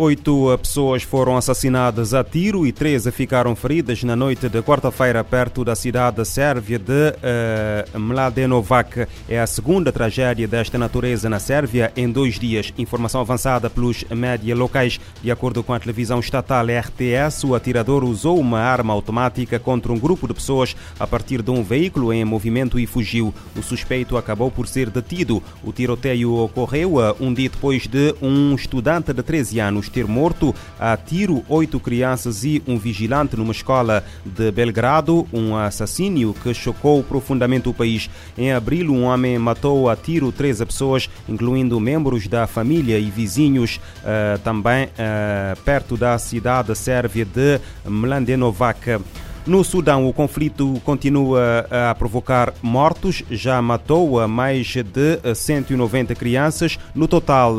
Oito pessoas foram assassinadas a tiro e 13 ficaram feridas na noite de quarta-feira perto da cidade sérvia de uh, Mladenovac. É a segunda tragédia desta natureza na Sérvia em dois dias. Informação avançada pelos média locais. De acordo com a televisão estatal RTS, o atirador usou uma arma automática contra um grupo de pessoas a partir de um veículo em movimento e fugiu. O suspeito acabou por ser detido. O tiroteio ocorreu um dia depois de um estudante de 13 anos ter morto a tiro oito crianças e um vigilante numa escola de Belgrado, um assassínio que chocou profundamente o país. Em abril, um homem matou a tiro 13 pessoas, incluindo membros da família e vizinhos, uh, também uh, perto da cidade sérvia de Mladenovac. No Sudão, o conflito continua a provocar mortos, já matou mais de 190 crianças. No total,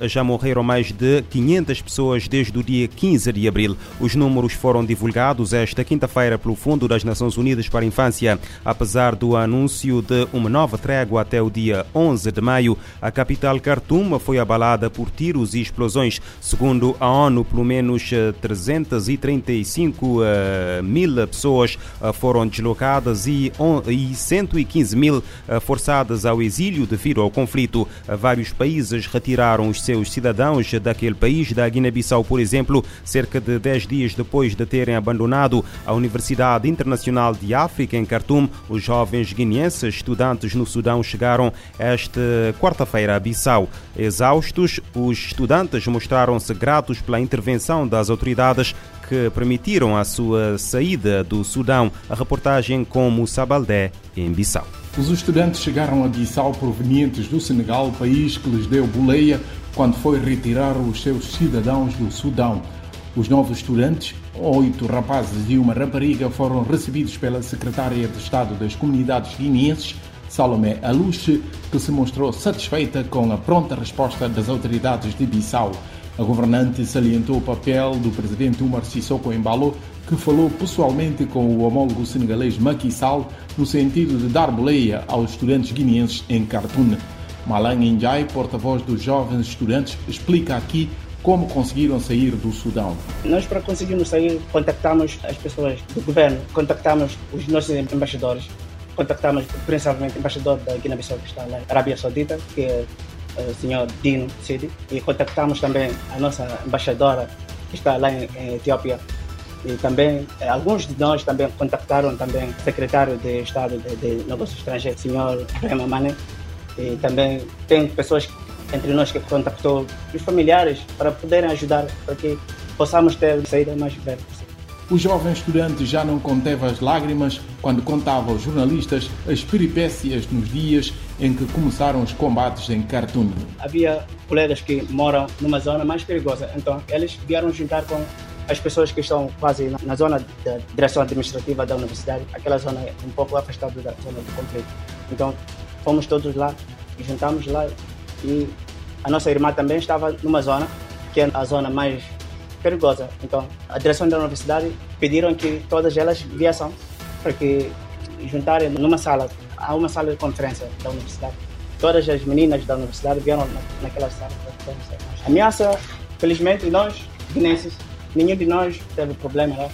já morreram mais de 500 pessoas desde o dia 15 de abril. Os números foram divulgados esta quinta-feira pelo Fundo das Nações Unidas para a Infância. Apesar do anúncio de uma nova trégua até o dia 11 de maio, a capital Khartoum foi abalada por tiros e explosões. Segundo a ONU, pelo menos 335 mil pessoas ah, foram deslocadas e 115 mil ah, forçadas ao exílio devido ao conflito. Ah, vários países retiraram os seus cidadãos daquele país, da Guiné-Bissau, por exemplo, cerca de 10 dias depois de terem abandonado a Universidade Internacional de África em Khartoum. Os jovens guineenses estudantes no Sudão chegaram esta quarta-feira a Bissau. Exaustos, os estudantes mostraram-se gratos pela intervenção das autoridades que permitiram a sua saída do Sudão. A reportagem com Moussa Baldé, em Bissau. Os estudantes chegaram a Bissau provenientes do Senegal, país que lhes deu boleia quando foi retirar os seus cidadãos do Sudão. Os novos estudantes, oito rapazes e uma rapariga, foram recebidos pela secretária de Estado das Comunidades Guineenses, Salomé Aluche, que se mostrou satisfeita com a pronta resposta das autoridades de Bissau. A governante salientou o papel do presidente Umar Sissoko Embalo, que falou pessoalmente com o homólogo senegalês Macky Sall no sentido de dar boleia aos estudantes guineenses em Khartoum. Malang Njai, porta-voz dos jovens estudantes, explica aqui como conseguiram sair do Sudão. Nós, para conseguirmos sair, contactamos as pessoas do governo, contactamos os nossos embaixadores, contactamos principalmente o embaixador da Guiné-Bissau, que está na Arábia Saudita, que o senhor Dino Sidi, e contactamos também a nossa embaixadora, que está lá em, em Etiópia, e também alguns de nós também contactaram também o secretário de Estado de, de Negócios Estrangeiros, senhor Rema Mane, e também tem pessoas entre nós que contactou os familiares para poderem ajudar para que possamos ter saída mais breve possível. O jovem estudante já não conteve as lágrimas quando contava aos jornalistas as peripécias nos dias em que começaram os combates em Khartoum. Havia colegas que moram numa zona mais perigosa, então eles vieram juntar com as pessoas que estão quase na zona da direção administrativa da universidade, aquela zona é um pouco afastada da zona do conflito. Então fomos todos lá e juntamos lá e a nossa irmã também estava numa zona que é a zona mais perigosa. Então, a direção da universidade pediram que todas elas viessem para que juntarem numa sala, há uma sala de conferência da universidade. Todas as meninas da universidade vieram naquela sala. Ameaça, felizmente, nós, guinenses, nenhum de nós teve problema lá.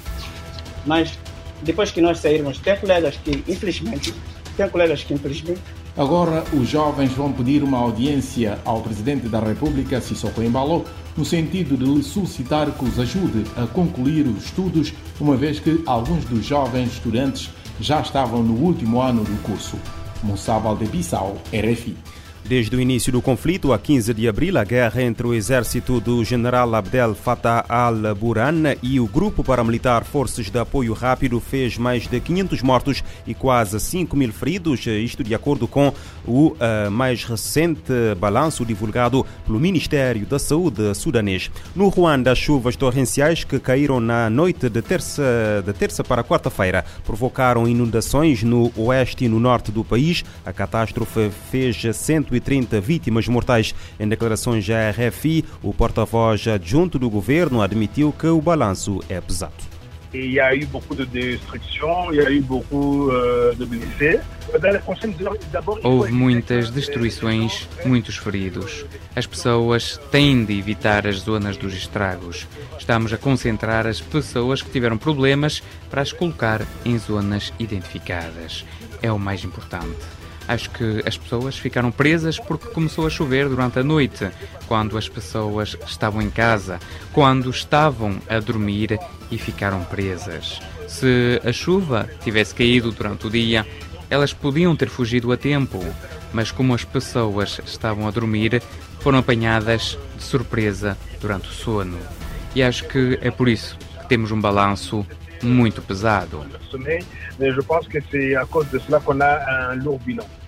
Mas depois que nós saímos, tem colegas que, infelizmente, tem colegas que, infelizmente, Agora, os jovens vão pedir uma audiência ao Presidente da República, Sissoko Embalo, no sentido de lhe solicitar que os ajude a concluir os estudos, uma vez que alguns dos jovens estudantes já estavam no último ano do curso. Moussa Valdebissau, RFI. Desde o início do conflito, a 15 de abril, a guerra entre o exército do general Abdel Fattah al-Burhan e o grupo paramilitar Forças de Apoio Rápido fez mais de 500 mortos e quase 5 mil feridos, isto de acordo com o uh, mais recente balanço divulgado pelo Ministério da Saúde sudanês. No Ruanda, as chuvas torrenciais que caíram na noite de terça, de terça para quarta-feira provocaram inundações no oeste e no norte do país. A catástrofe fez 100 130 vítimas mortais. Em declarações à RFI, o porta-voz adjunto do governo admitiu que o balanço é pesado. Et il y a eu beaucoup de destruction, il y a eu beaucoup euh, de blessés. Houve muitas destruições, muitos feridos. As pessoas têm de evitar as zonas dos estragos. Estamos a concentrar as pessoas que tiveram problemas para as colocar em zonas identificadas. É o mais importante. Acho que as pessoas ficaram presas porque começou a chover durante a noite, quando as pessoas estavam em casa, quando estavam a dormir e ficaram presas. Se a chuva tivesse caído durante o dia, elas podiam ter fugido a tempo, mas como as pessoas estavam a dormir, foram apanhadas de surpresa durante o sono. E acho que é por isso que temos um balanço muito pesado. Pense que de lourd bilan.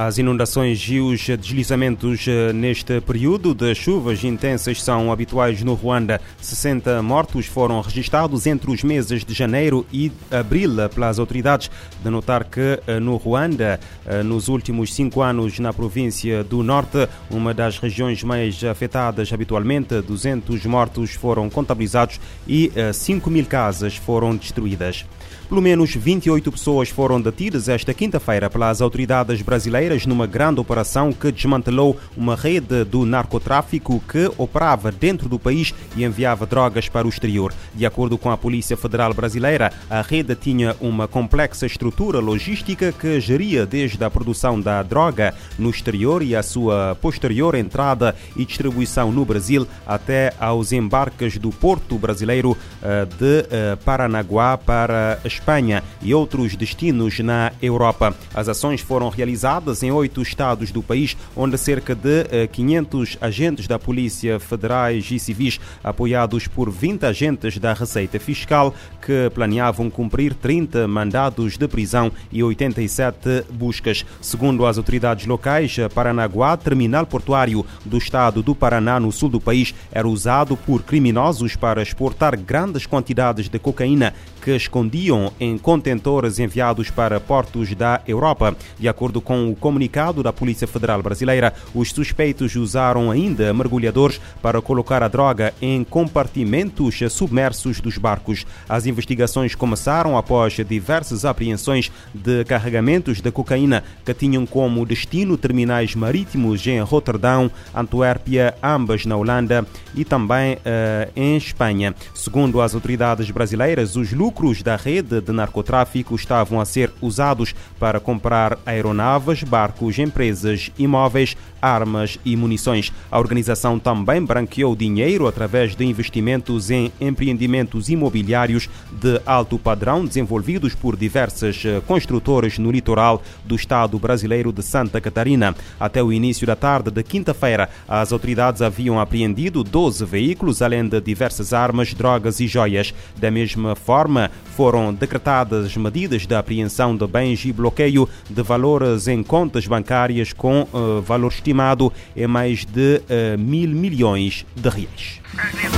As inundações e os deslizamentos eh, neste período de chuvas intensas são habituais no Ruanda. 60 mortos foram registrados entre os meses de janeiro e abril pelas autoridades. De notar que eh, no Ruanda, eh, nos últimos cinco anos na província do Norte, uma das regiões mais afetadas habitualmente, 200 mortos foram contabilizados e 5 mil casas foram destruídas. Pelo menos 28 pessoas foram detidas esta quinta-feira pelas autoridades brasileiras numa grande operação que desmantelou uma rede do narcotráfico que operava dentro do país e enviava drogas para o exterior. De acordo com a Polícia Federal Brasileira, a rede tinha uma complexa estrutura logística que geria desde a produção da droga no exterior e a sua posterior entrada e distribuição no Brasil até aos embarques do porto brasileiro eh, de eh, Paranaguá para Espanha e outros destinos na Europa. As ações foram realizadas em oito estados do país, onde cerca de 500 eh, agentes da Polícia Federais e Civis, apoiados por 20 agentes da Receita Fiscal, que planeavam cumprir 30 mandados de prisão e 87 buscas. Segundo as autoridades locais, Paranaguá, terminal portuário do estado do Paraná, no sul do país, era usado por criminosos para exportar grandes quantidades de cocaína que escondiam em contentores enviados para portos da Europa. De acordo com o comunicado da Polícia Federal Brasileira, os suspeitos usaram ainda mergulhadores para colocar a droga em compartimentos submersos dos barcos. As investigações começaram após diversas apreensões de carregamentos de cocaína que tinham como destino terminais marítimos em Roterdão, Antuérpia, ambas na Holanda e também uh, em Espanha. Segundo as autoridades brasileiras, os lucros da rede de narcotráfico estavam a ser usados para comprar aeronaves, barcos, empresas, imóveis, armas e munições. A organização também branqueou dinheiro através de investimentos em empreendimentos imobiliários de alto padrão desenvolvidos por diversas eh, construtoras no litoral do estado brasileiro de Santa Catarina. Até o início da tarde de quinta-feira, as autoridades haviam apreendido 12 veículos, além de diversas armas, drogas e joias. Da mesma forma, foram decretadas medidas de apreensão de bens e bloqueio de valores em contas bancárias com uh, valor estimado em mais de uh, mil milhões de reais.